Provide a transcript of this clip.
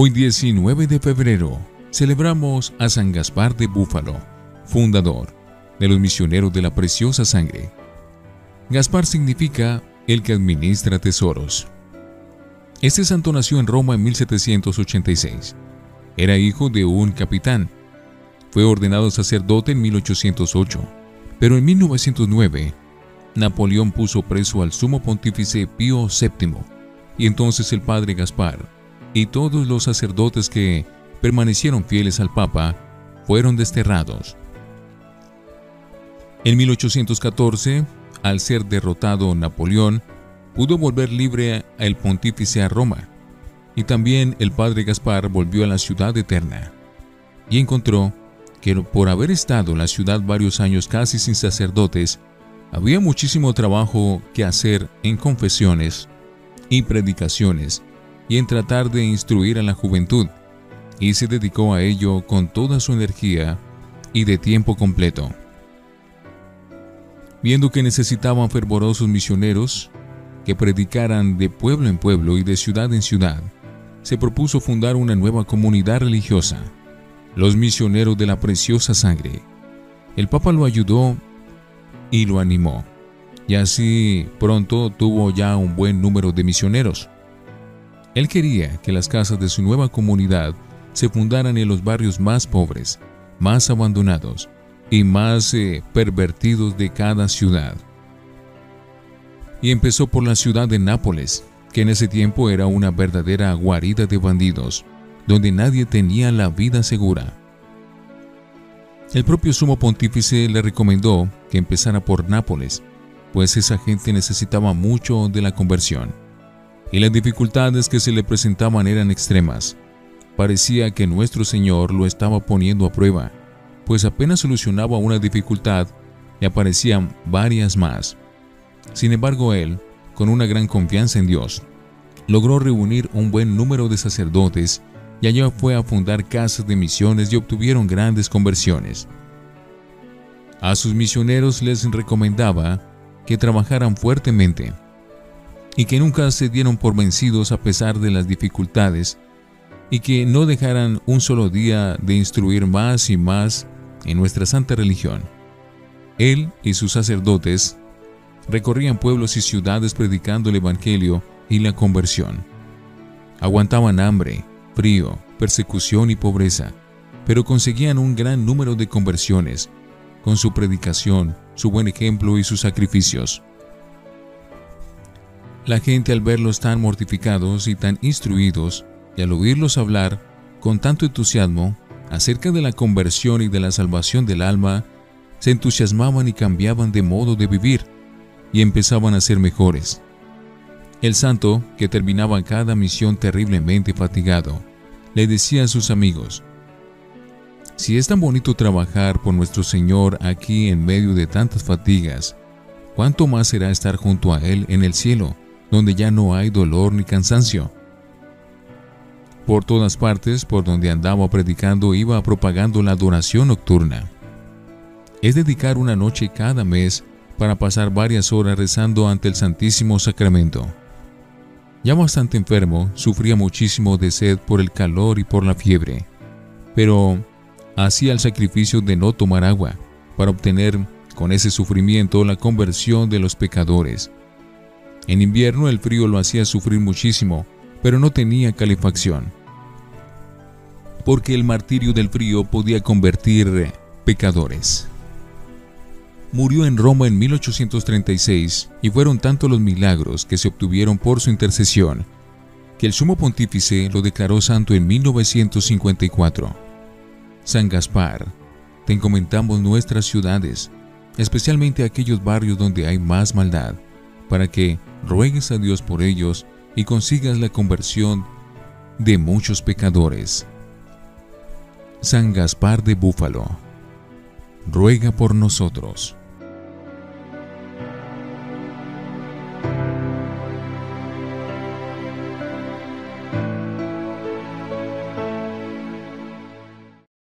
Hoy 19 de febrero celebramos a San Gaspar de Búfalo, fundador de los misioneros de la preciosa sangre. Gaspar significa el que administra tesoros. Este santo nació en Roma en 1786. Era hijo de un capitán. Fue ordenado sacerdote en 1808, pero en 1909 Napoleón puso preso al sumo pontífice Pío VII y entonces el padre Gaspar y todos los sacerdotes que permanecieron fieles al Papa fueron desterrados. En 1814, al ser derrotado Napoleón, pudo volver libre el pontífice a Roma, y también el padre Gaspar volvió a la ciudad eterna, y encontró que por haber estado en la ciudad varios años casi sin sacerdotes, había muchísimo trabajo que hacer en confesiones y predicaciones y en tratar de instruir a la juventud, y se dedicó a ello con toda su energía y de tiempo completo. Viendo que necesitaban fervorosos misioneros que predicaran de pueblo en pueblo y de ciudad en ciudad, se propuso fundar una nueva comunidad religiosa, los misioneros de la preciosa sangre. El Papa lo ayudó y lo animó, y así pronto tuvo ya un buen número de misioneros. Él quería que las casas de su nueva comunidad se fundaran en los barrios más pobres, más abandonados y más eh, pervertidos de cada ciudad. Y empezó por la ciudad de Nápoles, que en ese tiempo era una verdadera guarida de bandidos, donde nadie tenía la vida segura. El propio sumo pontífice le recomendó que empezara por Nápoles, pues esa gente necesitaba mucho de la conversión y las dificultades que se le presentaban eran extremas. Parecía que nuestro Señor lo estaba poniendo a prueba, pues apenas solucionaba una dificultad y aparecían varias más. Sin embargo, él, con una gran confianza en Dios, logró reunir un buen número de sacerdotes y allá fue a fundar casas de misiones y obtuvieron grandes conversiones. A sus misioneros les recomendaba que trabajaran fuertemente y que nunca se dieron por vencidos a pesar de las dificultades y que no dejaran un solo día de instruir más y más en nuestra santa religión. Él y sus sacerdotes recorrían pueblos y ciudades predicando el Evangelio y la conversión. Aguantaban hambre, frío, persecución y pobreza, pero conseguían un gran número de conversiones con su predicación, su buen ejemplo y sus sacrificios. La gente al verlos tan mortificados y tan instruidos, y al oírlos hablar con tanto entusiasmo acerca de la conversión y de la salvación del alma, se entusiasmaban y cambiaban de modo de vivir, y empezaban a ser mejores. El santo, que terminaba cada misión terriblemente fatigado, le decía a sus amigos, Si es tan bonito trabajar por nuestro Señor aquí en medio de tantas fatigas, ¿cuánto más será estar junto a Él en el cielo? Donde ya no hay dolor ni cansancio. Por todas partes por donde andaba predicando iba propagando la adoración nocturna. Es dedicar una noche cada mes para pasar varias horas rezando ante el Santísimo Sacramento. Ya bastante enfermo, sufría muchísimo de sed por el calor y por la fiebre, pero hacía el sacrificio de no tomar agua para obtener con ese sufrimiento la conversión de los pecadores en invierno el frío lo hacía sufrir muchísimo, pero no tenía calefacción. Porque el martirio del frío podía convertir pecadores. Murió en Roma en 1836 y fueron tantos los milagros que se obtuvieron por su intercesión que el sumo pontífice lo declaró santo en 1954. San Gaspar, te encomendamos nuestras ciudades, especialmente aquellos barrios donde hay más maldad, para que ruegues a Dios por ellos y consigas la conversión de muchos pecadores. San Gaspar de Búfalo, ruega por nosotros.